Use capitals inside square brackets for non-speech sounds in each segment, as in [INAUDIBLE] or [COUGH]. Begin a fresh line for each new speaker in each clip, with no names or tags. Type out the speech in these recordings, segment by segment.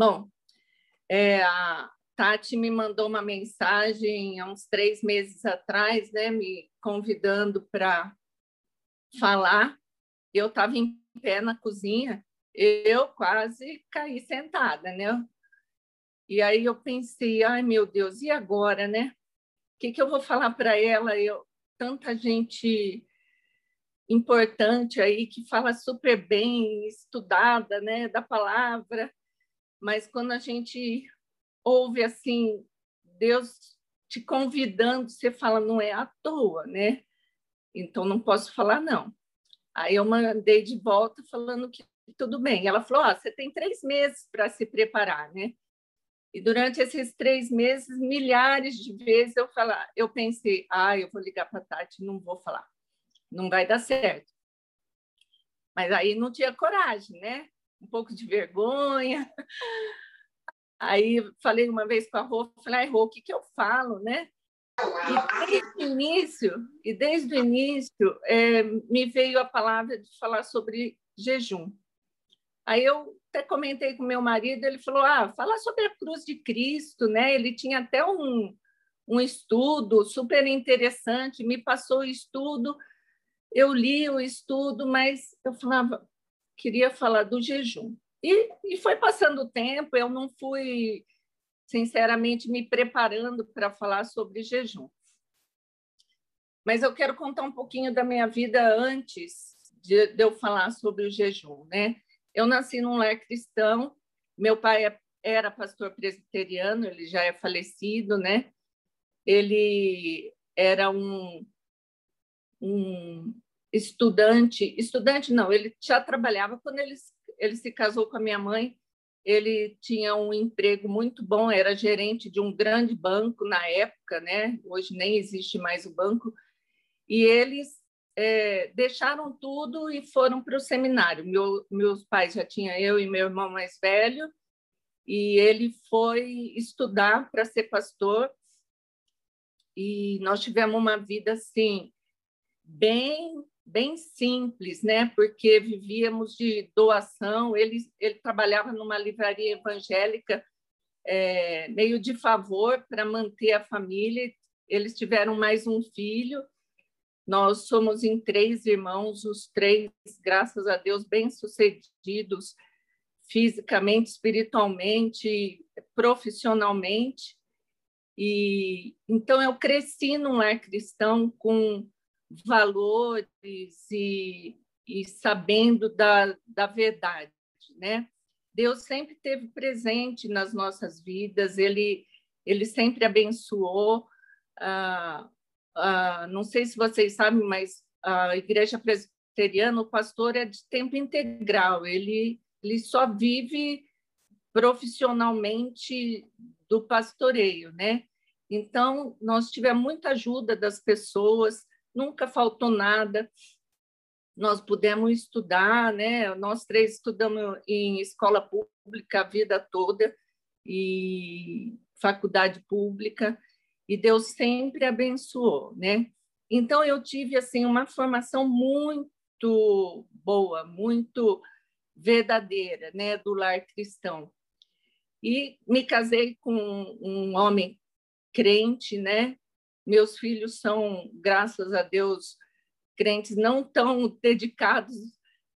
Bom, é, a Tati me mandou uma mensagem há uns três meses atrás, né, me convidando para falar. Eu estava em pé na cozinha, eu quase caí sentada, né? E aí eu pensei, ai meu Deus, e agora, né? O que, que eu vou falar para ela? Eu, tanta gente importante aí que fala super bem, estudada, né, da palavra, mas quando a gente ouve assim Deus te convidando, você fala não é à toa, né? Então não posso falar não. Aí eu mandei de volta falando que tudo bem. Ela falou: oh, você tem três meses para se preparar, né? E durante esses três meses, milhares de vezes eu falar, eu pensei, ah, eu vou ligar para a Tati, não vou falar, não vai dar certo. Mas aí não tinha coragem, né? Um pouco de vergonha. Aí falei uma vez com a Rô, falei, Rô, o que, que eu falo, né? E desde o início, e desde o início é, me veio a palavra de falar sobre jejum. Aí eu até comentei com meu marido, ele falou: "Ah, fala sobre a cruz de Cristo, né? Ele tinha até um um estudo super interessante, me passou o estudo, eu li o estudo, mas eu falava, queria falar do jejum. E, e foi passando o tempo, eu não fui, sinceramente, me preparando para falar sobre jejum. Mas eu quero contar um pouquinho da minha vida antes de, de eu falar sobre o jejum, né? Eu nasci num lar cristão, meu pai era pastor presbiteriano, ele já é falecido, né? Ele era um, um estudante, estudante não, ele já trabalhava quando ele, ele se casou com a minha mãe, ele tinha um emprego muito bom, era gerente de um grande banco na época, né? Hoje nem existe mais o banco. E eles é, deixaram tudo e foram para o seminário. Meu, meus pais já tinham eu e meu irmão mais velho, e ele foi estudar para ser pastor. E nós tivemos uma vida assim bem bem simples, né? Porque vivíamos de doação. Ele ele trabalhava numa livraria evangélica é, meio de favor para manter a família. Eles tiveram mais um filho nós somos em três irmãos, os três, graças a Deus, bem-sucedidos fisicamente, espiritualmente, profissionalmente. E então eu cresci num lar cristão com valores e, e sabendo da, da verdade, né? Deus sempre teve presente nas nossas vidas, ele ele sempre abençoou. Ah, uh, não sei se vocês sabem, mas a igreja presbiteriana, o pastor é de tempo integral, ele, ele só vive profissionalmente do pastoreio, né? Então, nós tivemos muita ajuda das pessoas, nunca faltou nada. Nós pudemos estudar, né? Nós três estudamos em escola pública a vida toda e faculdade pública e Deus sempre abençoou, né? Então eu tive assim uma formação muito boa, muito verdadeira, né, do lar cristão. E me casei com um homem crente, né? Meus filhos são, graças a Deus, crentes não tão dedicados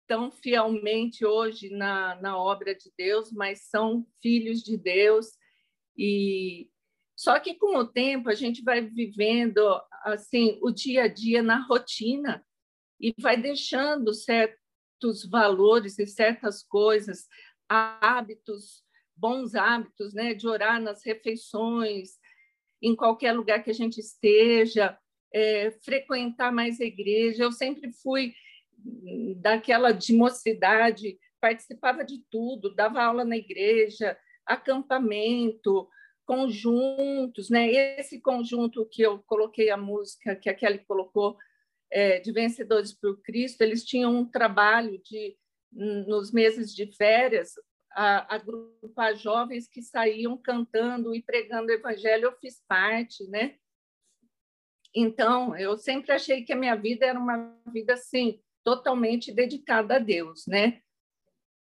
tão fielmente hoje na, na obra de Deus, mas são filhos de Deus. E só que com o tempo a gente vai vivendo assim o dia a dia na rotina e vai deixando certos valores e certas coisas, hábitos, bons hábitos, né, de orar nas refeições, em qualquer lugar que a gente esteja, é, frequentar mais a igreja. Eu sempre fui daquela de mocidade, participava de tudo, dava aula na igreja, acampamento, conjuntos, né? Esse conjunto que eu coloquei a música que a Kelly colocou é, de Vencedores por Cristo, eles tinham um trabalho de nos meses de férias a, agrupar jovens que saíam cantando e pregando o evangelho. Eu fiz parte, né? Então, eu sempre achei que a minha vida era uma vida assim totalmente dedicada a Deus, né?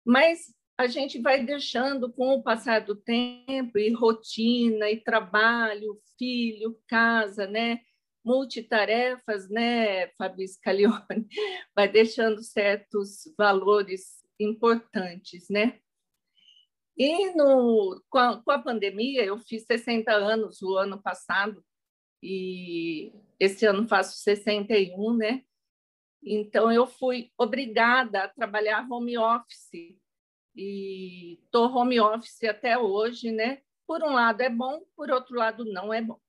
Mas a gente vai deixando com o passar do tempo e rotina e trabalho, filho, casa, né? Multitarefas, né, Fabi Scalione? [LAUGHS] Vai deixando certos valores importantes, né? E no, com, a, com a pandemia, eu fiz 60 anos o ano passado, e esse ano faço 61, né? Então, eu fui obrigada a trabalhar home office e estou home office até hoje, né? Por um lado é bom, por outro lado não é bom.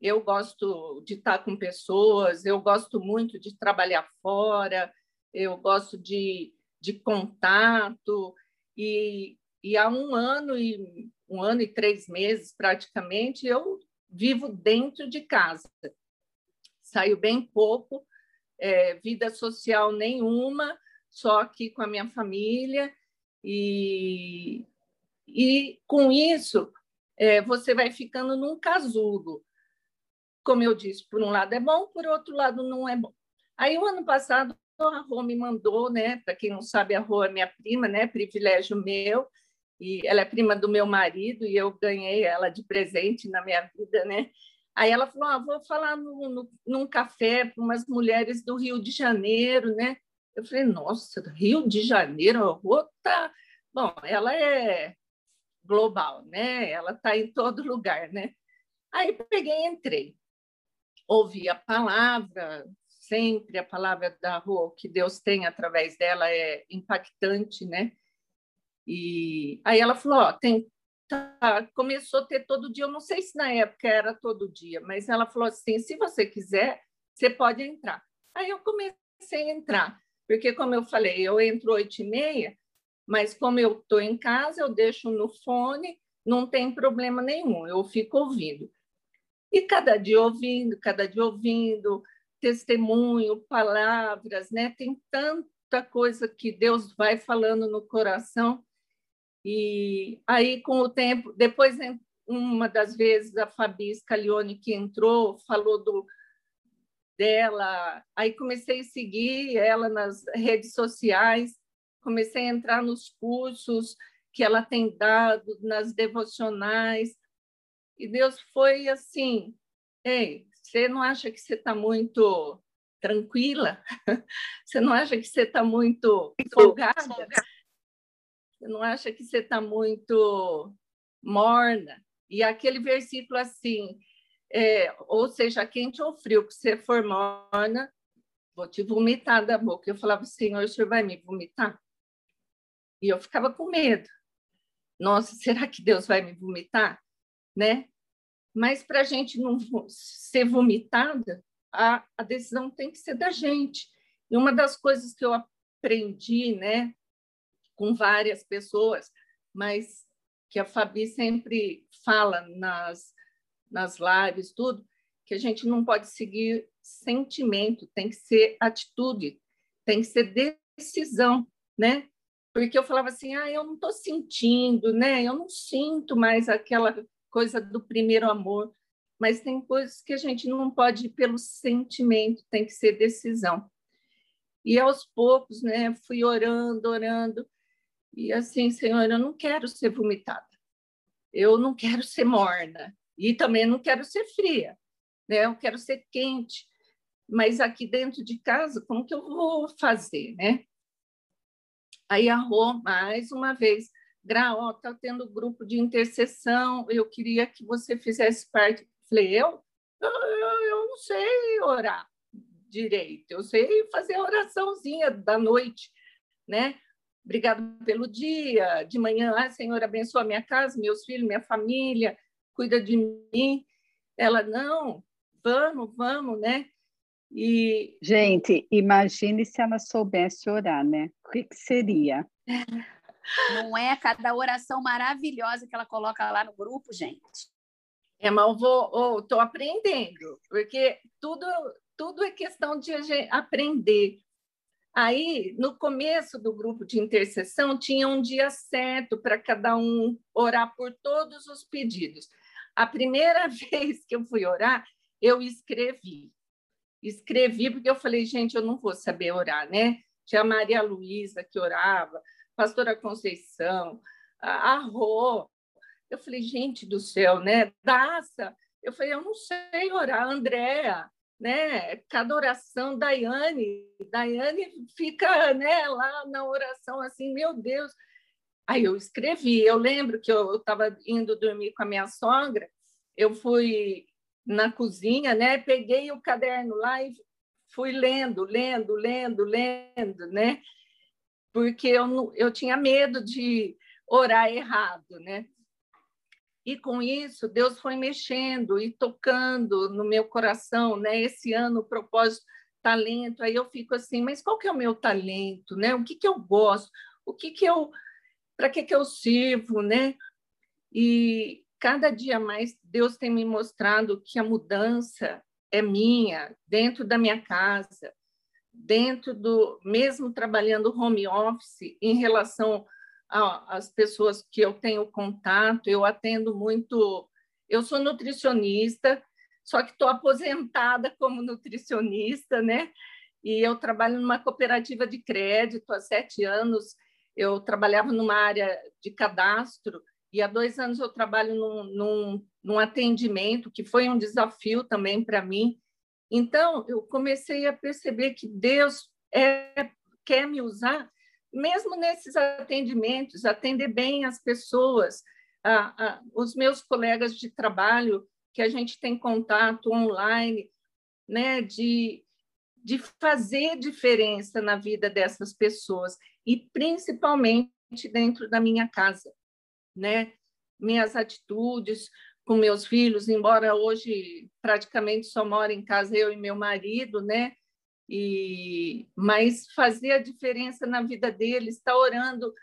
Eu gosto de estar com pessoas, eu gosto muito de trabalhar fora, eu gosto de, de contato e, e há um ano e um ano e três meses praticamente eu vivo dentro de casa, saio bem pouco, é, vida social nenhuma, só aqui com a minha família e, e com isso, é, você vai ficando num casulo. Como eu disse, por um lado é bom, por outro lado não é bom. Aí, o ano passado, a Rô me mandou, né? Para quem não sabe, a Rô é minha prima, né? Privilégio meu. E ela é prima do meu marido e eu ganhei ela de presente na minha vida, né? Aí ela falou: ah, vou falar no, no, num café para umas mulheres do Rio de Janeiro, né? Eu falei, nossa, Rio de Janeiro, outra. Bom, ela é global, né? Ela está em todo lugar, né? Aí peguei e entrei. Ouvi a palavra, sempre a palavra da rua, que Deus tem através dela é impactante, né? E aí ela falou, tem tá, começou a ter todo dia, eu não sei se na época era todo dia, mas ela falou assim, se você quiser, você pode entrar. Aí eu comecei a entrar porque, como eu falei, eu entro oito e meia, mas como eu estou em casa, eu deixo no fone, não tem problema nenhum, eu fico ouvindo. E cada dia ouvindo, cada dia ouvindo, testemunho, palavras, né? Tem tanta coisa que Deus vai falando no coração. E aí, com o tempo, depois, uma das vezes, a Fabi Scalione, que entrou, falou do, dela. Aí comecei a seguir ela nas redes sociais, comecei a entrar nos cursos que ela tem dado, nas devocionais. E Deus foi assim: ei, você não acha que você está muito tranquila? [LAUGHS] Você não acha que você está muito folgada? Você não acha que você está muito morna? E aquele versículo assim, é, ou seja quente ou frio, que você for morna, vou te vomitar da boca. Eu falava, Senhor, o senhor vai me vomitar? E eu ficava com medo. Nossa, será que Deus vai me vomitar? Né? Mas para a gente não ser vomitada, a, a decisão tem que ser da gente. E uma das coisas que eu aprendi, né, com várias pessoas, mas que a Fabi sempre fala nas nas lives, tudo, que a gente não pode seguir sentimento, tem que ser atitude, tem que ser decisão, né? Porque eu falava assim, ah, eu não estou sentindo, né? Eu não sinto mais aquela coisa do primeiro amor, mas tem coisas que a gente não pode ir pelo sentimento, tem que ser decisão. E aos poucos, né, fui orando, orando, e assim, Senhor, eu não quero ser vomitada, eu não quero ser morna, e também não quero ser fria, né? Eu quero ser quente. Mas aqui dentro de casa, como que eu vou fazer, né? Aí a Rô, mais uma vez, Graó, está tendo grupo de intercessão, eu queria que você fizesse parte. Falei, eu? Eu, eu não sei orar direito, eu sei fazer oraçãozinha da noite, né? Obrigado pelo dia, de manhã, ah, Senhor, abençoa minha casa, meus filhos, minha família, cuida de mim. Ela, não, vamos, vamos, né?
E... Gente, imagine se ela soubesse orar, né? O que, que seria? [LAUGHS]
Não é cada oração maravilhosa que ela coloca lá no grupo, gente.
É, mas eu vou, estou aprendendo, porque tudo, tudo é questão de aprender. Aí, no começo do grupo de intercessão, tinha um dia certo para cada um orar por todos os pedidos. A primeira [LAUGHS] vez que eu fui orar, eu escrevi. Escrevi porque eu falei, gente, eu não vou saber orar, né? Tinha a Maria Luísa que orava, pastora Conceição, a, Rô. Eu falei, gente do céu, né? Daça. Eu falei, eu não sei orar, Andréa, né? Cada oração, Daiane, Daiane fica né, lá na oração assim, meu Deus. Aí eu escrevi, eu lembro que eu estava indo dormir com a minha sogra, eu fui na cozinha, né? Peguei o caderno lá e fui lendo, lendo, lendo, lendo, né? Porque eu, eu tinha medo de orar errado, né? E com isso, Deus foi mexendo e tocando no meu coração, né? Esse ano, o propósito, talento. Aí eu fico assim, mas qual que é o meu talento, né? O que que eu gosto? O que que eu para que que eu sirvo, né? E cada dia mais Deus tem me mostrado que a mudança é minha, dentro da minha casa, dentro do mesmo trabalhando home office em relação às pessoas que eu tenho contato, eu atendo muito, eu sou nutricionista, só que estou aposentada como nutricionista, né? E eu trabalho numa cooperativa de crédito há sete anos. Eu trabalhava numa área de cadastro e há dois anos eu trabalho num, num, num atendimento, que foi um desafio também para mim. Então, eu comecei a perceber que Deus é, quer me usar, mesmo nesses atendimentos, atender bem as pessoas, os meus colegas de trabalho, que a gente tem contato online, né, de, de fazer diferença na vida dessas pessoas, e principalmente dentro da minha casa né? Minhas atitudes com meus filhos, embora hoje praticamente só moro em casa eu e meu marido, né? E mas fazer a diferença na vida deles, estar tá orando,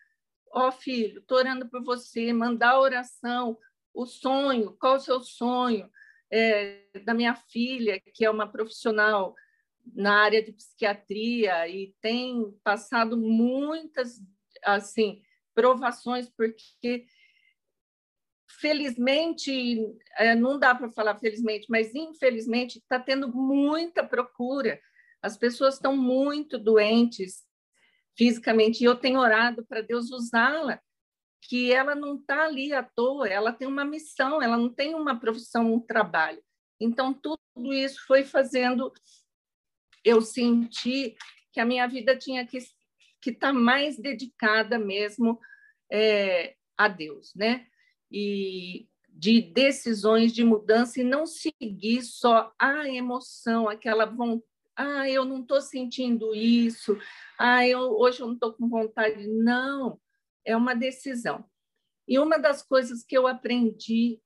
ó oh, filho, estou orando por você, mandar oração, o sonho, qual o seu sonho? É, da minha filha, que é uma profissional na área de psiquiatria e tem passado muitas assim provações porque felizmente, é, não dá para falar felizmente, mas infelizmente está tendo muita procura. As pessoas estão muito doentes fisicamente e eu tenho orado para Deus usá-la, que ela não está ali à toa, ela tem uma missão, ela não tem uma profissão, um trabalho. Então tudo isso foi fazendo eu sentir que a minha vida tinha que que estar tá mais dedicada mesmo é, a Deus, né? e de decisões de mudança e não seguir só a emoção, aquela vontade, ah, eu não estou sentindo isso, ah, eu, hoje eu não estou com vontade. Não, é uma decisão. E uma das coisas que eu aprendi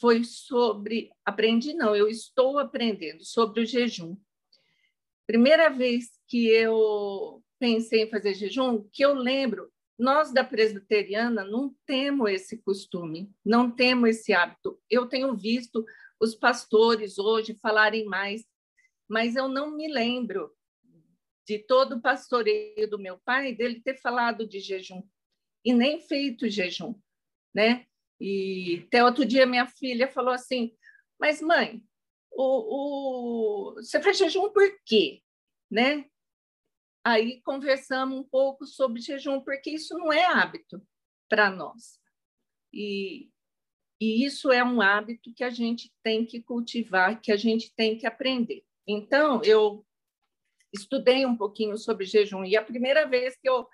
foi sobre, aprendi não, eu estou aprendendo sobre o jejum. Primeira vez que eu pensei em fazer jejum, que eu lembro, nós da presbiteriana não temos esse costume, não temos esse hábito. Eu tenho visto os pastores hoje falarem mais, mas eu não me lembro de todo o pastoreio do meu pai dele ter falado de jejum e nem feito jejum, né? E até outro dia minha filha falou assim: "Mas mãe, o, o... você faz jejum por quê?", né? Aí conversamos um pouco sobre jejum, porque isso não é hábito para nós. E, e isso é um hábito que a gente tem que cultivar, que a gente tem que aprender. Então, eu estudei um pouquinho sobre jejum, e a primeira vez que eu,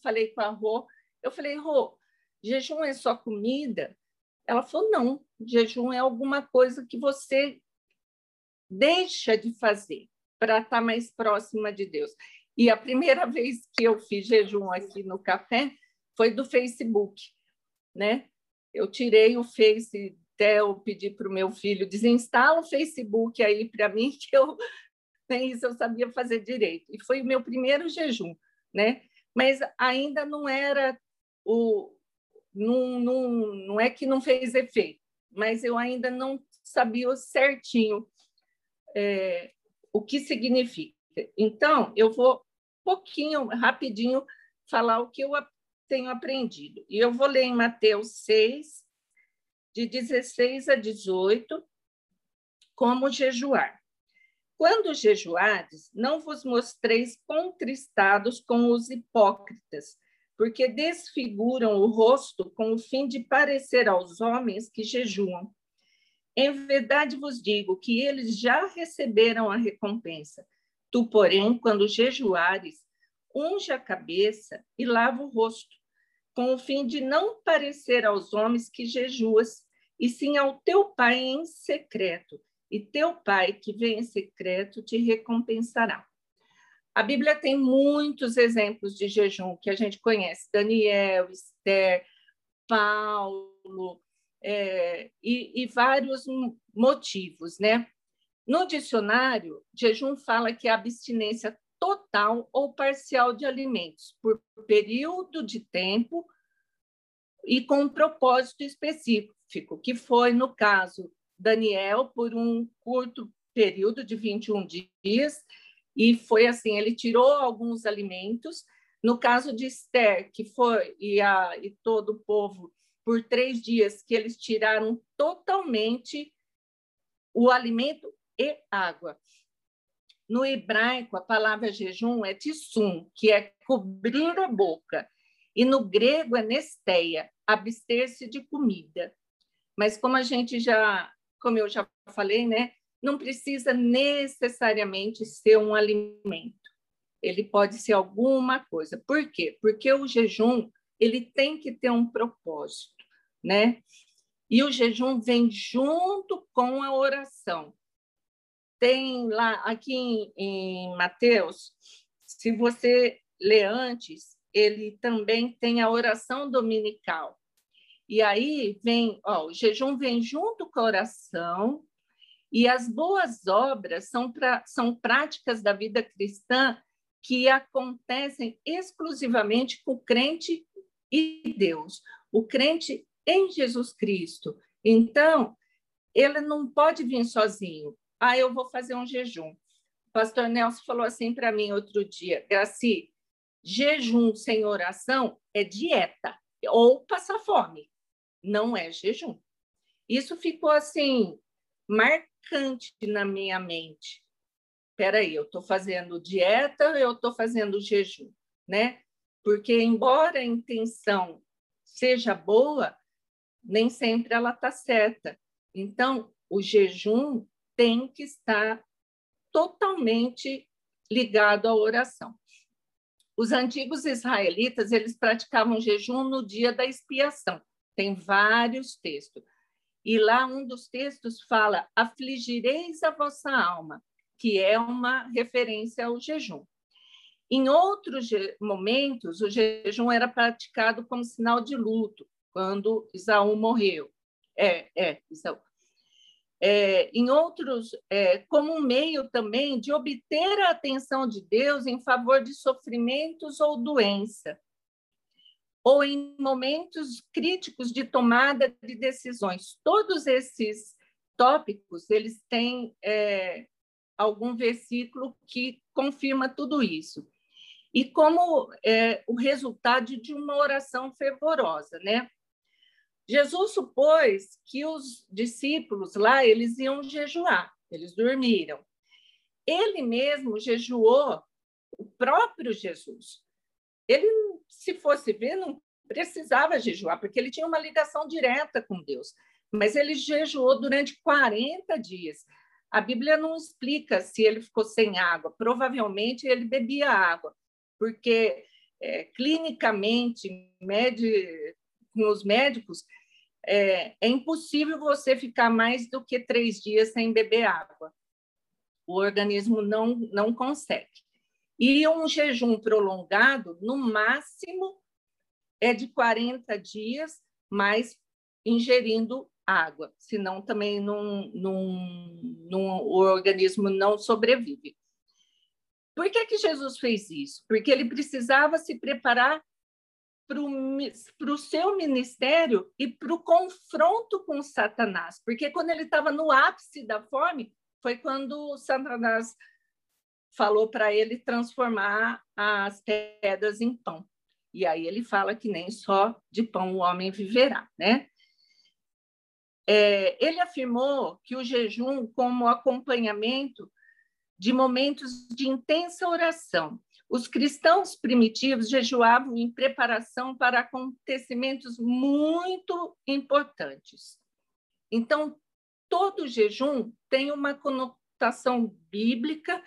falei com a Rô, eu falei, Rô, jejum é só comida? Ela falou, não, jejum é alguma coisa que você deixa de fazer para estar tá mais próxima de Deus. E a primeira [LAUGHS] vez que eu fiz jejum aqui no café foi do Facebook, né? Eu tirei o Face, até eu pedi para o meu filho, desinstala o Facebook aí para mim, [LAUGHS] que eu nem isso eu sabia fazer direito. E foi o meu primeiro jejum, né? Mas ainda não era o... Não, não, não é que não fez efeito, mas eu ainda não sabia certinho é, o que significa. Então, eu vou pouquinho, rapidinho, falar o que eu tenho aprendido. E eu vou ler em Mateus 6, de 16 a 18, como jejuar. Quando jejuardes, não vos mostreis contristados com os hipócritas, porque desfiguram o rosto com o fim de parecer aos homens que jejuam. Em verdade vos digo que eles já receberam a recompensa. Tu, porém, quando jejuares, unge a cabeça e lava o rosto, com o fim de não parecer aos homens que jejuas, e sim ao teu pai em secreto, e teu pai que vem em secreto te recompensará. A Bíblia tem muitos exemplos de jejum que a gente conhece: Daniel, Esther, Paulo, é, e, e vários motivos, né? No dicionário, jejum fala que é abstinência total ou parcial de alimentos por período de tempo e com um propósito específico, que foi, no caso, Daniel, por um curto período de 21 dias, e foi assim, ele tirou alguns alimentos. No caso de Esther, que foi, e, a, e todo o povo, por três dias, que eles tiraram totalmente o alimento e água. No hebraico, a palavra jejum é tissum, que é cobrir a boca. E no grego é nesteia, abster-se de comida. Mas como a gente já, como eu já falei, né, não precisa necessariamente ser um alimento. Ele pode ser alguma coisa. Por quê? Porque o jejum, ele tem que ter um propósito, né? E o jejum vem junto com a oração. Tem lá, aqui em, em Mateus, se você ler antes, ele também tem a oração dominical. E aí vem, ó, o jejum vem junto com a oração, e as boas obras são, pra, são práticas da vida cristã que acontecem exclusivamente com o crente e Deus, o crente em Jesus Cristo. Então, ele não pode vir sozinho ah, eu vou fazer um jejum. O pastor Nelson falou assim para mim outro dia, Graci, jejum sem oração é dieta ou passar fome, não é jejum. Isso ficou assim marcante na minha mente. Espera aí, eu estou fazendo dieta, eu estou fazendo jejum, né? Porque embora a intenção seja boa, nem sempre ela está certa. Então, o jejum tem que estar totalmente ligado à oração. Os antigos israelitas, eles praticavam jejum no dia da expiação. Tem vários textos. E lá um dos textos fala: "Afligireis a vossa alma", que é uma referência ao jejum. Em outros momentos, o jejum era praticado como sinal de luto, quando Isaú morreu. É, é, Isaú é, em outros, é, como um meio também de obter a atenção de Deus em favor de sofrimentos ou doença, ou em momentos críticos de tomada de decisões. Todos esses tópicos, eles têm é, algum versículo que confirma tudo isso. E como é, o resultado de uma oração fervorosa, né? Jesus supôs que os discípulos lá eles iam jejuar, eles dormiram. Ele mesmo jejuou o próprio Jesus. Ele, se fosse ver, não precisava jejuar, porque ele tinha uma ligação direta com Deus. Mas ele jejuou durante 40 dias. A Bíblia não explica se ele ficou sem água. Provavelmente ele bebia água, porque é, clinicamente, med com os médicos, é, é impossível você ficar mais do que três dias sem beber água. O organismo não, não consegue. E um jejum prolongado, no máximo, é de 40 dias, mas ingerindo água, senão também não, não, não, o organismo não sobrevive. Por que, que Jesus fez isso? Porque ele precisava se preparar para o seu ministério e para o confronto com Satanás. Porque quando ele estava no ápice da fome, foi quando Satanás falou para ele transformar as pedras em pão. E aí ele fala que nem só de pão o homem viverá, né? É, ele afirmou que o jejum, como acompanhamento de momentos de intensa oração, Os cristãos primitivos jejuavam em preparação para acontecimentos muito importantes. Então, todo jejum tem uma conotação bíblica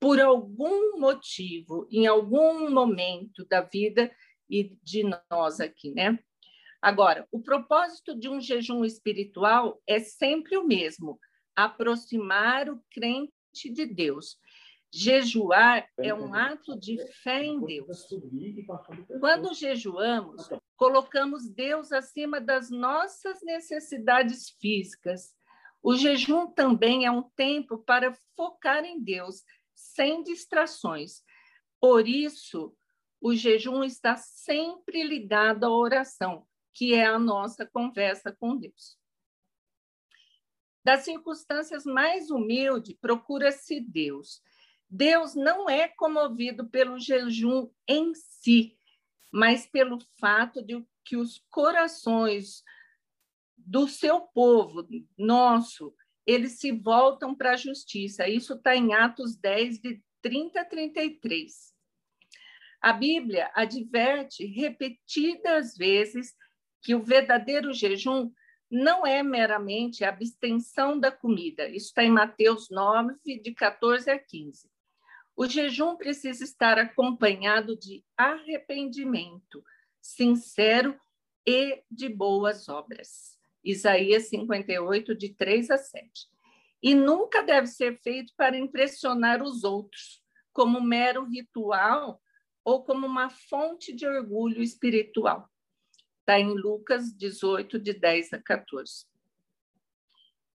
por algum motivo, em algum momento da vida e de nós aqui, né? Agora, o propósito de um jejum espiritual é sempre o mesmo: aproximar o crente de Deus. Jejuar é um ato de fé em Deus. Quando jejuamos, colocamos Deus acima das nossas necessidades físicas. O jejum também é um tempo para focar em Deus, sem distrações. Por isso, o jejum está sempre ligado à oração, que é a nossa conversa com Deus. Das circunstâncias mais humildes, procura-se Deus. Deus não é comovido pelo jejum em si, mas pelo fato de que os corações do seu povo, nosso, eles se voltam para a justiça. Isso está em Atos 10, de 30 a 33. A Bíblia adverte repetidas vezes que o verdadeiro jejum não é meramente a abstenção da comida. Isso está em Mateus 9, de 14 a 15. O jejum precisa estar acompanhado de arrependimento sincero e de boas obras. Isaías 58, de 3 a 7. E nunca deve ser feito para impressionar os outros, como mero ritual ou como uma fonte de orgulho espiritual. Está em Lucas 18, de 10 a 14.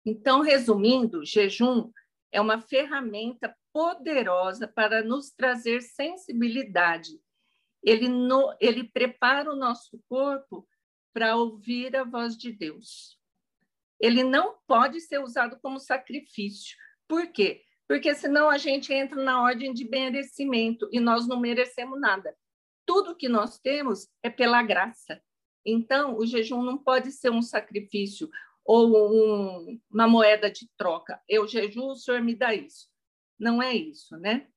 Então, resumindo, jejum é uma ferramenta poderosa para nos trazer sensibilidade. Ele, no, ele prepara o nosso corpo para ouvir a voz de Deus. Ele não pode ser usado como sacrifício. Por quê? Porque senão a gente entra na ordem de merecimento e nós não merecemos nada. Tudo que nós temos é pela graça. Então, o jejum não pode ser um sacrifício ou um, uma moeda de troca. Eu jejuo, o senhor me dá isso. Não é isso, né?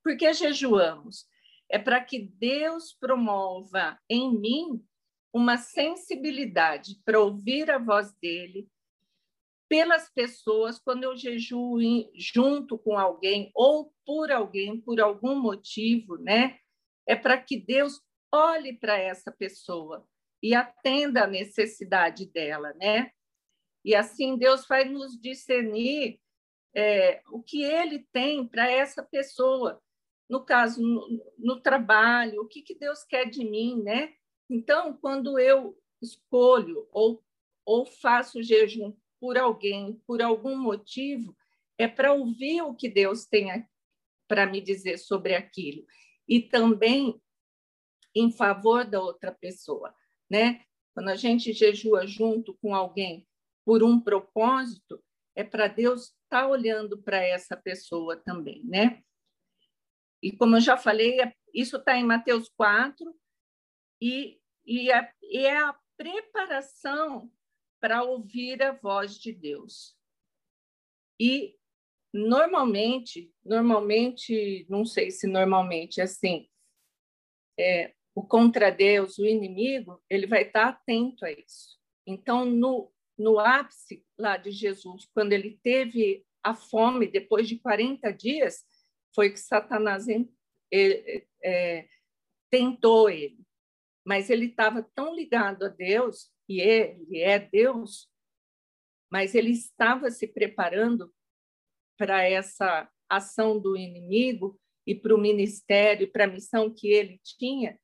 Por que jejuamos? É para que Deus promova em mim uma sensibilidade para ouvir a voz dele pelas pessoas quando eu jejuo junto com alguém ou por alguém por algum motivo, né? É para que Deus olhe para essa pessoa e atenda a necessidade dela, né? E assim Deus vai nos discernir é, o que Ele tem para essa pessoa, no caso no, no trabalho, o que, que Deus quer de mim, né? Então, quando eu escolho ou, ou faço jejum por alguém, por algum motivo, é para ouvir o que Deus tem para me dizer sobre aquilo. E também em favor da outra pessoa, né? Quando a gente jejua junto com alguém por um propósito, é para Deus estar tá olhando para essa pessoa também, né? E como eu já falei, é, isso está em Mateus 4, e, e, é, e é a preparação para ouvir a voz de Deus. E normalmente, normalmente, não sei se normalmente, assim, é, o contra Deus, o inimigo, ele vai estar atento a isso. Então, no, no ápice lá de Jesus, quando ele teve a fome, depois de 40 dias, foi que Satanás é, é, tentou ele. Mas ele estava tão ligado a Deus, e ele é Deus, mas ele estava se preparando para essa ação do inimigo e para o ministério, para a missão que ele tinha,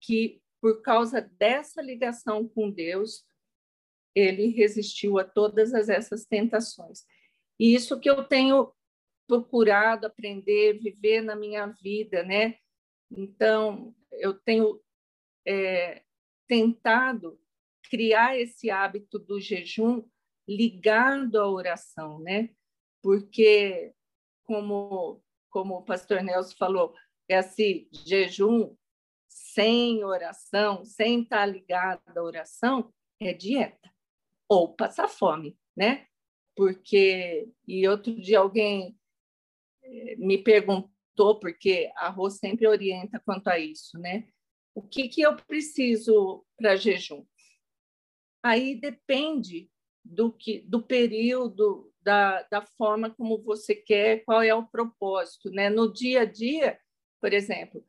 que por causa dessa ligação com Deus, ele resistiu a todas essas tentações. E isso que eu tenho procurado aprender, viver na minha vida, né? Então, eu tenho é, tentado criar esse hábito do jejum ligado à oração, né? Porque, como, como o pastor Nelson falou, esse jejum sem oração, sem estar ligado à oração, é dieta ou passar fome, né? Porque, e outro dia alguém eh, me perguntou porque a Rô sempre orienta quanto a isso, né? O que, que eu preciso para jejum? Aí depende do que do período, da, da forma como você quer, qual é o propósito, né? No dia a dia, por exemplo,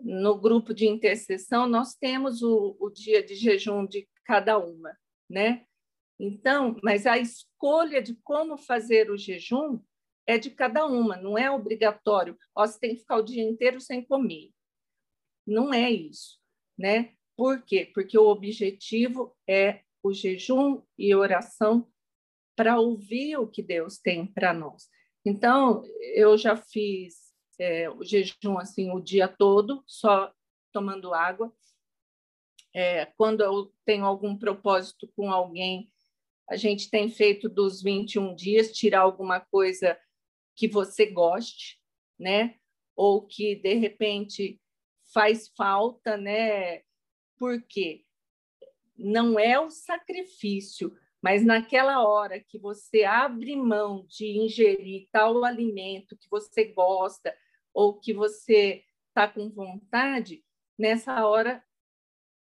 no grupo de intercessão, nós temos o, o dia de jejum de cada uma, né? Então, mas a escolha de como fazer o jejum é de cada uma, não é obrigatório. Ó, você tem que ficar o dia inteiro sem comer. Não é isso, né? Por quê? Porque o objetivo é o jejum e oração para ouvir o que Deus tem para nós. Então, eu já fiz é, o jejum assim o dia todo, só tomando água. É, quando eu tenho algum propósito com alguém, a gente tem feito dos 21 dias, tirar alguma coisa que você goste, né? Ou que de repente faz falta, né? Porque não é o sacrifício, mas naquela hora que você abre mão de ingerir tal alimento que você gosta ou que você está com vontade, nessa hora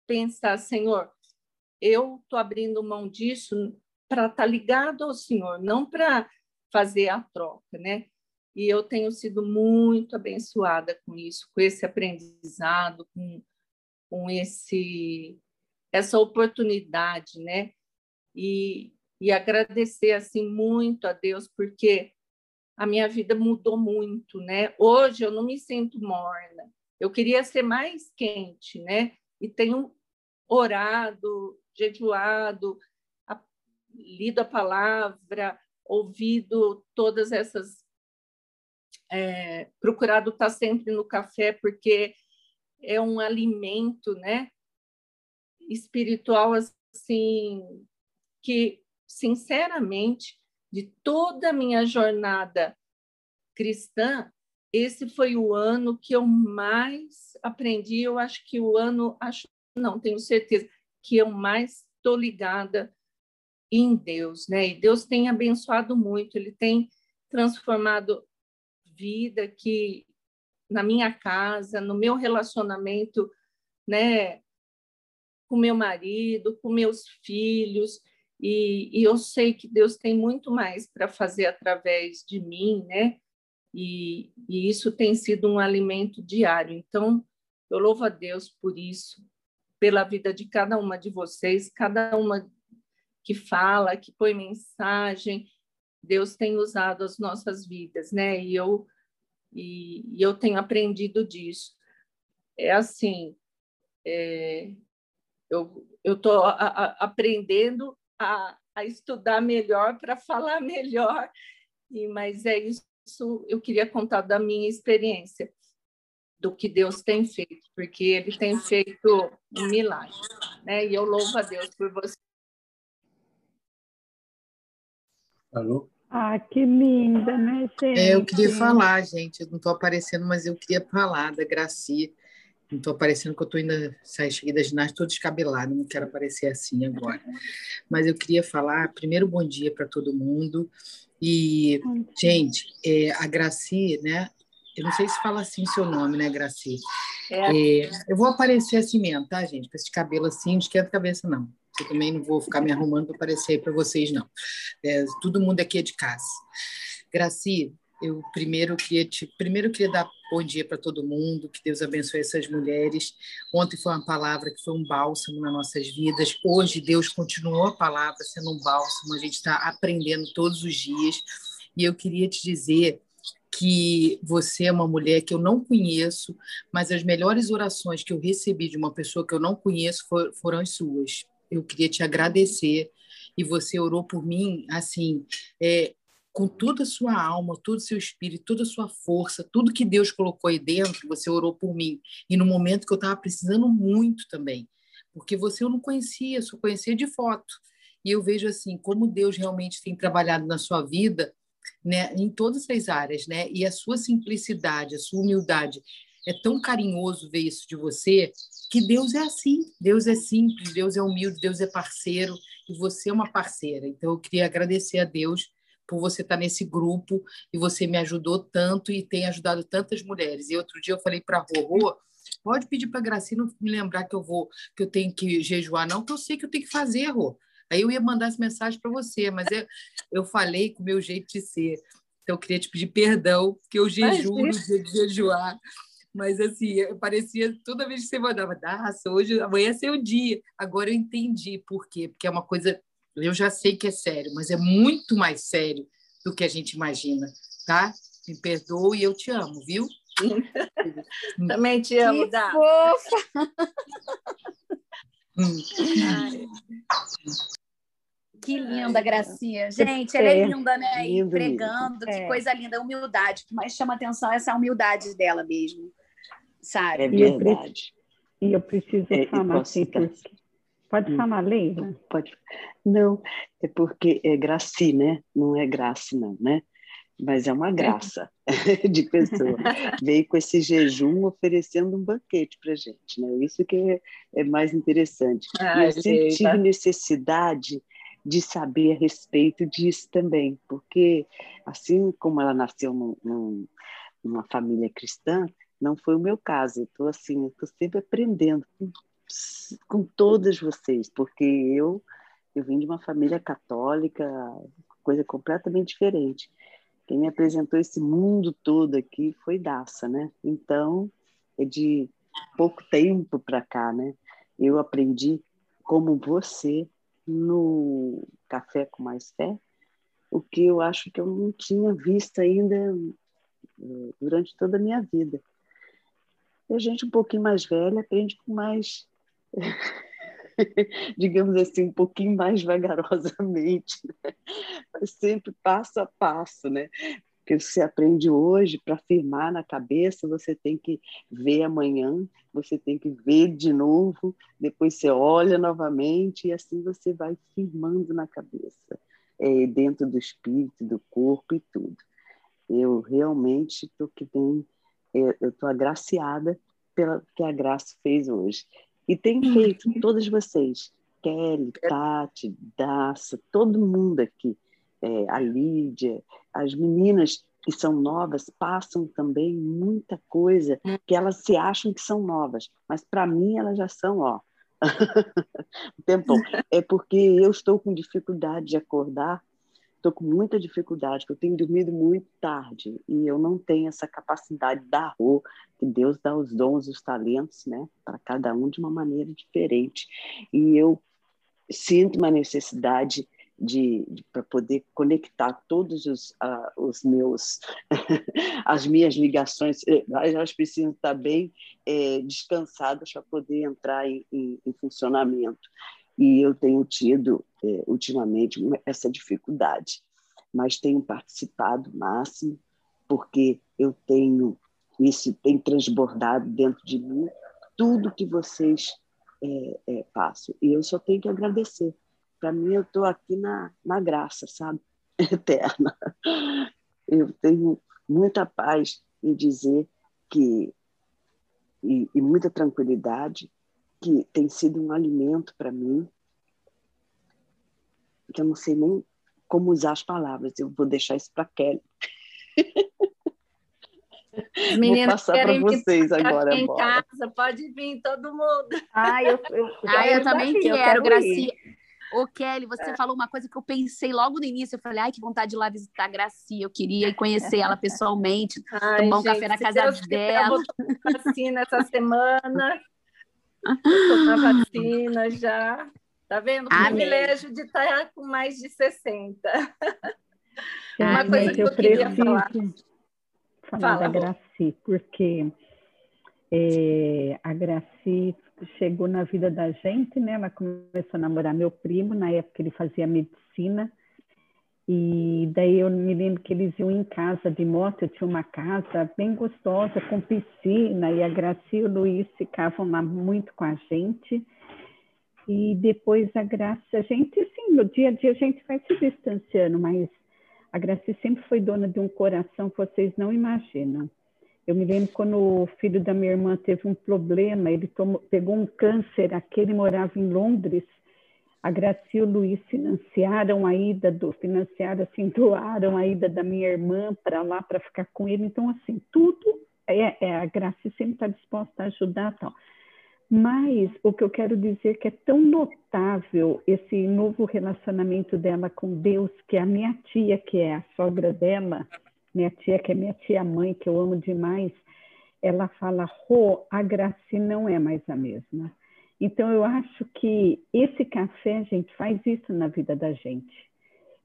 pensar, Senhor, eu estou abrindo mão disso para estar tá ligado ao Senhor, não para fazer a troca, né? E eu tenho sido muito abençoada com isso, com esse aprendizado, com, com esse essa oportunidade, né? E, e agradecer assim muito a Deus porque a minha vida mudou muito, né? Hoje eu não me sinto morna. Eu queria ser mais quente, né? E tenho orado, jejuado, lido a palavra, ouvido todas essas. É, procurado estar sempre no café, porque é um alimento né, espiritual assim que, sinceramente, de toda a minha jornada cristã, esse foi o ano que eu mais aprendi. Eu acho que o ano, acho não, tenho certeza que eu mais estou ligada em Deus, né? E Deus tem abençoado muito, ele tem transformado vida que na minha casa, no meu relacionamento, né, com meu marido, com meus filhos, e, e eu sei que Deus tem muito mais para fazer através de mim, né? E, e isso tem sido um alimento diário. Então, eu louvo a Deus por isso, pela vida de cada uma de vocês, cada uma que fala, que põe mensagem. Deus tem usado as nossas vidas, né? E eu e, e eu tenho aprendido disso. É assim, é, eu estou aprendendo a, a estudar melhor para falar melhor. E mas é isso. Eu queria contar da minha experiência do que Deus tem feito, porque Ele tem feito um milagre, né? E eu louvo a Deus por você
Alô? Ah, que linda, né, gente?
É, eu queria falar, gente. Eu não estou aparecendo, mas eu queria falar da Graci. Não estou aparecendo porque eu estou indo sair cheguei da ginástica, estou descabelada, não quero aparecer assim agora. Mas eu queria falar, primeiro, bom dia para todo mundo. E, gente, é, a Graci, né? Eu não sei se fala assim o seu nome, né, Graci? É. É, eu vou aparecer assim mesmo, tá, gente? Com esse cabelo assim, não esquenta a cabeça, não. Eu também não vou ficar me arrumando para aparecer para vocês, não. É, todo mundo aqui é de casa. Graci, eu primeiro queria te, primeiro queria dar bom dia para todo mundo, que Deus abençoe essas mulheres. Ontem foi uma palavra que foi um bálsamo nas nossas vidas. Hoje Deus continuou a palavra sendo um bálsamo. A gente está aprendendo todos os dias. E eu queria te dizer que você é uma mulher que eu não conheço, mas as melhores orações que eu recebi de uma pessoa que eu não conheço foram as suas eu queria te agradecer e você orou por mim assim é, com toda a sua alma, todo o seu espírito, toda a sua força, tudo que Deus colocou aí dentro, você orou por mim. E no momento que eu estava precisando muito também, porque você eu não conhecia, só conhecia de foto. E eu vejo assim como Deus realmente tem trabalhado na sua vida, né, em todas as áreas, né? E a sua simplicidade, a sua humildade, é tão carinhoso ver isso de você, que Deus é assim, Deus é simples, Deus é humilde, Deus é parceiro, e você é uma parceira. Então, eu queria agradecer a Deus por você estar nesse grupo e você me ajudou tanto e tem ajudado tantas mulheres. E outro dia eu falei para a Rorô, pode pedir para a Gracinha me lembrar que eu vou, que eu tenho que jejuar, não, que eu sei que eu tenho que fazer, Rô. Aí eu ia mandar essa mensagem para você, mas eu, eu falei com o meu jeito de ser. Então eu queria te pedir perdão, que eu jejuo no dia de jejuar. Mas assim, parecia toda vez que você mandava, nossa, hoje, amanhã é seu dia. Agora eu entendi por quê, porque é uma coisa, eu já sei que é sério, mas é muito mais sério do que a gente imagina, tá? Me perdoe e eu te amo, viu? [LAUGHS]
Também te amo,
que Dá. Fofa. [LAUGHS]
Hum.
Que linda, Gracinha. Gente, ela é, é linda, né? Lindo, Pregando, que é. coisa linda. Humildade. O que mais chama atenção é essa humildade dela mesmo sabe?
É verdade.
E eu preciso é, falar assim, porque... Pode hum. falar, Leila?
Pode. Não, é porque é Graci, né? Não é graça, não, né? Mas é uma graça [LAUGHS] de pessoa. [LAUGHS] Veio com esse jejum oferecendo um banquete para gente, né? Isso que é, é mais interessante. Ai, e eu sempre tive necessidade de saber a respeito disso também, porque assim como ela nasceu num, num, numa família cristã, não foi o meu caso. Estou assim, estou sempre aprendendo com, com todas vocês, porque eu eu vim de uma família católica, coisa completamente diferente. Quem me apresentou esse mundo todo aqui foi Daça, né? Então, é de pouco tempo para cá, né? Eu aprendi como você no Café com Mais Fé, o que eu acho que eu não tinha visto ainda eh, durante toda a minha vida. E a gente um pouquinho mais velha aprende com mais, [LAUGHS] digamos assim, um pouquinho mais vagarosamente, né? mas sempre passo a passo, né? Porque você aprende hoje para firmar na cabeça, você tem que ver amanhã, você tem que ver de novo, depois você olha novamente e assim você vai firmando na cabeça, é, dentro do espírito, do corpo e tudo. Eu realmente estou que nem eu estou agraciada pela que a Graça fez hoje. E tem uhum. feito, todas vocês, Kelly, Tati, Daça, todo mundo aqui, é, a Lídia, as meninas que são novas passam também muita coisa hum. que elas se acham que são novas, mas para mim elas já são, ó. [LAUGHS] o tempão. É porque eu estou com dificuldade de acordar estou com muita dificuldade, porque eu tenho dormido muito tarde e eu não tenho essa capacidade da rua, que Deus dá os dons, os talentos, né, para cada um de uma maneira diferente. E eu sinto uma necessidade de, de para poder conectar todos os, os meus [LAUGHS] as minhas ligações elas precisam estar bem é, descansadas para poder entrar em, em, em funcionamento e eu tenho tido, é, ultimamente, essa dificuldade, mas tenho participado máximo, porque eu tenho, isso tem transbordado dentro de mim, tudo que vocês é, passam. E eu só tenho que agradecer. Para mim, eu estou aqui na, na graça, sabe? [LAUGHS] Eterna. Eu tenho muita paz em dizer que, e, e muita tranquilidade, que tem sido um alimento para mim, que eu não sei nem como usar as palavras, eu vou deixar isso para Kelly.
Vou passar para vocês agora. Em casa, pode vir todo mundo.
Ah, eu, eu, ah, eu, eu também quero, quero Gracia. Ô, Kelly, você é. falou uma coisa que eu pensei logo no início. Eu falei, ai, que vontade de ir lá visitar a Gracia. Eu queria conhecer ela pessoalmente, ai, tomar um gente, café na casa Deus dela.
Eu vacina essa semana. Estou na vacina já. Tá vendo? O Amém. privilégio de estar com mais de 60.
Uma coisa que eu, eu queria falar. Falar Fala, da Graci, porque é, a Graci chegou na vida da gente, né? Ela começou a namorar meu primo, na época ele fazia medicina, e daí eu me lembro que eles iam em casa de moto, eu tinha uma casa bem gostosa, com piscina, e a Graci e o Luiz ficavam lá muito com a gente. E depois a Graça, a gente, sim, no dia a dia a gente vai se distanciando, mas a Graça sempre foi dona de um coração que vocês não imaginam. Eu me lembro quando o filho da minha irmã teve um problema, ele tomou, pegou um câncer, aquele morava em Londres. A Gracia e o Luiz financiaram a ida do, financiaram assim, [LAUGHS] doaram a ida da minha irmã para lá para ficar com ele. Então, assim, tudo é, é a Gracia sempre está disposta a ajudar tal. Mas o que eu quero dizer é que é tão notável esse novo relacionamento dela com Deus, que a minha tia, que é a sogra dela, minha tia, que é minha tia-mãe, que eu amo demais, ela fala, Rô, a Graci não é mais a mesma. Então, eu acho que esse café, gente, faz isso na vida da gente.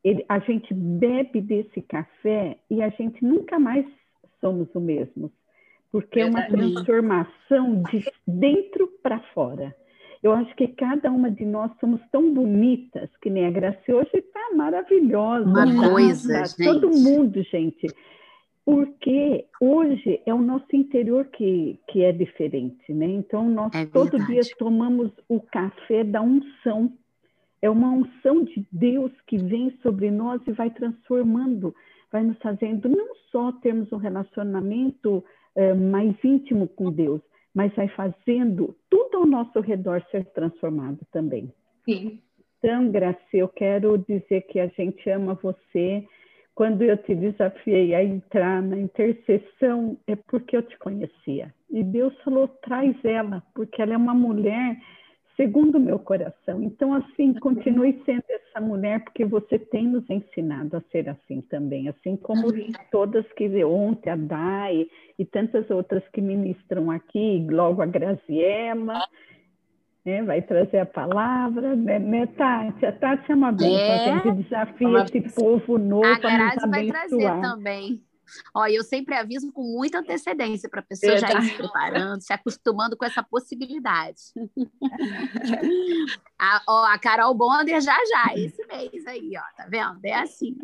Ele, a gente bebe desse café e a gente nunca mais somos o mesmo, porque é uma transformação de dentro para fora. Eu acho que cada uma de nós somos tão bonitas, que nem a Graci hoje está maravilhosa.
Uma coisa,
gente. Todo mundo, gente porque hoje é o nosso interior que, que é diferente, né? Então, nós é todo dia tomamos o café da unção. É uma unção de Deus que vem sobre nós e vai transformando, vai nos fazendo não só termos um relacionamento é, mais íntimo com Deus, mas vai fazendo tudo ao nosso redor ser transformado também.
Sim.
Então, Graça, eu quero dizer que a gente ama você, quando eu te desafiei a entrar na intercessão, é porque eu te conhecia. E Deus falou: traz ela, porque ela é uma mulher segundo o meu coração. Então, assim, continue sendo essa mulher, porque você tem nos ensinado a ser assim também, assim como todas que ontem, a Dai e tantas outras que ministram aqui, logo a Graziella né? vai trazer a palavra, né, né Tati? A Tati é uma bênção, é, a gente desafia esse povo novo a
Grazi vai trazer também. Ó, eu sempre aviso com muita antecedência para a pessoa já ir se preparando, se acostumando com essa possibilidade. [LAUGHS] a, ó, a Carol Bonder já já, esse mês aí, ó, tá vendo? É assim.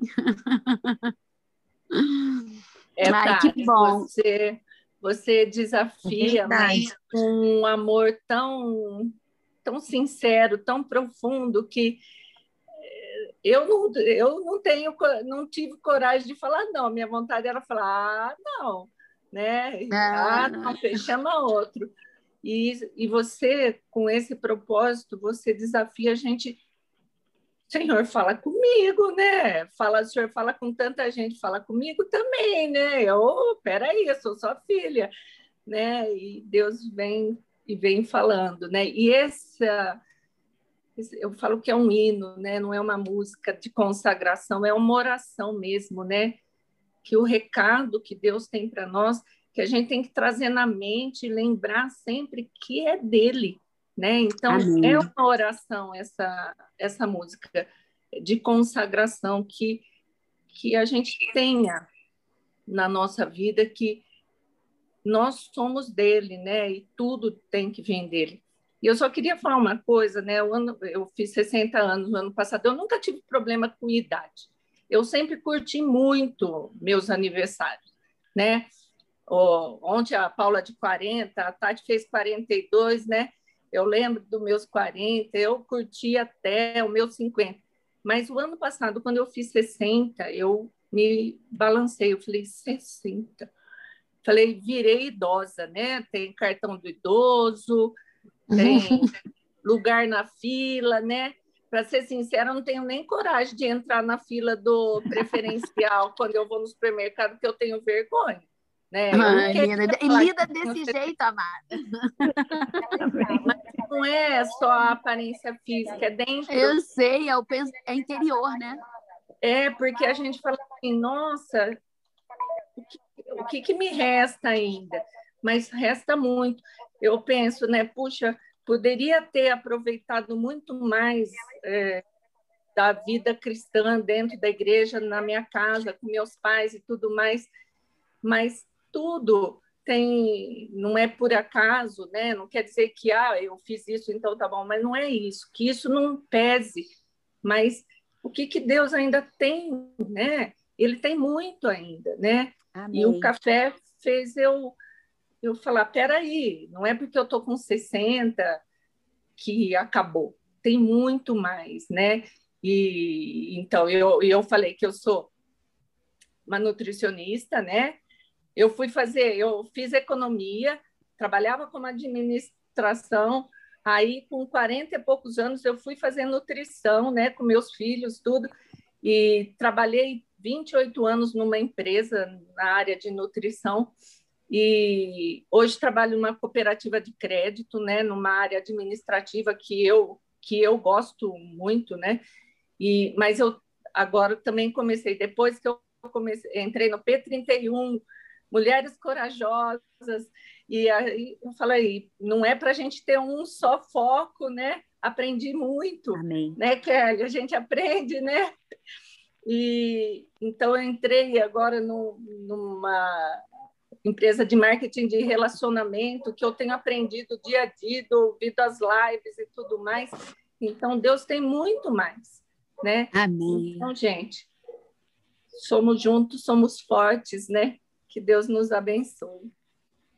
É, Ai, que bom. Você, você desafia, mas com um amor tão tão sincero, tão profundo que eu não, eu não tenho, não tive coragem de falar não. Minha vontade era falar, ah, não, né? Ah, ah não, chama outro. E, e você, com esse propósito, você desafia a gente. Senhor, fala comigo, né? Fala, Senhor, fala com tanta gente, fala comigo também, né? Eu, oh, peraí, eu sou sua filha, né? E Deus vem e vem falando, né? E essa eu falo que é um hino, né? Não é uma música de consagração, é uma oração mesmo, né? Que o recado que Deus tem para nós, que a gente tem que trazer na mente e lembrar sempre que é dele, né? Então Amém. é uma oração essa essa música de consagração que que a gente tenha na nossa vida que nós somos dele, né? E tudo tem que vir dele. E eu só queria falar uma coisa, né? Eu, ano, eu fiz 60 anos no ano passado, eu nunca tive problema com idade. Eu sempre curti muito meus aniversários, né? Oh, ontem a Paula de 40, a Tati fez 42, né? Eu lembro dos meus 40, eu curti até o meu 50. Mas o ano passado, quando eu fiz 60, eu me balancei, eu falei, 60? Falei, virei idosa, né? Tem cartão do idoso, tem [LAUGHS] lugar na fila, né? Para ser sincera, eu não tenho nem coragem de entrar na fila do preferencial [LAUGHS] quando eu vou no supermercado, porque eu tenho vergonha. Né?
Ah, lida. Lida desse jeito, amada. [LAUGHS]
Mas não é só a aparência física, é dentro.
Eu sei, é, o, é interior, né?
É, porque a gente fala assim, nossa, o que o que, que me resta ainda? Mas resta muito. Eu penso, né? Puxa, poderia ter aproveitado muito mais é, da vida cristã dentro da igreja, na minha casa, com meus pais e tudo mais, mas tudo tem, não é por acaso, né? Não quer dizer que ah, eu fiz isso, então tá bom, mas não é isso, que isso não pese, mas o que, que Deus ainda tem, né? Ele tem muito ainda, né? Amém. E o café fez eu eu falar, peraí, não é porque eu tô com 60 que acabou, tem muito mais, né? E então eu, eu falei que eu sou uma nutricionista, né? Eu fui fazer, eu fiz economia, trabalhava como administração, Aí, com 40 e poucos anos, eu fui fazer nutrição, né, com meus filhos, tudo, e trabalhei 28 anos numa empresa na área de nutrição e hoje trabalho numa cooperativa de crédito, né, numa área administrativa que eu que eu gosto muito, né? E mas eu agora também comecei depois que eu comecei, entrei no P31, Mulheres Corajosas, e aí eu falei, não é para a gente ter um só foco, né? Aprendi muito,
Amém.
né, Kelly? A gente aprende, né? E então eu entrei agora no, numa empresa de marketing de relacionamento que eu tenho aprendido dia a dia, ouvido as lives e tudo mais. Então Deus tem muito mais, né?
Amém.
Então, gente, somos juntos, somos fortes, né? Que Deus nos abençoe.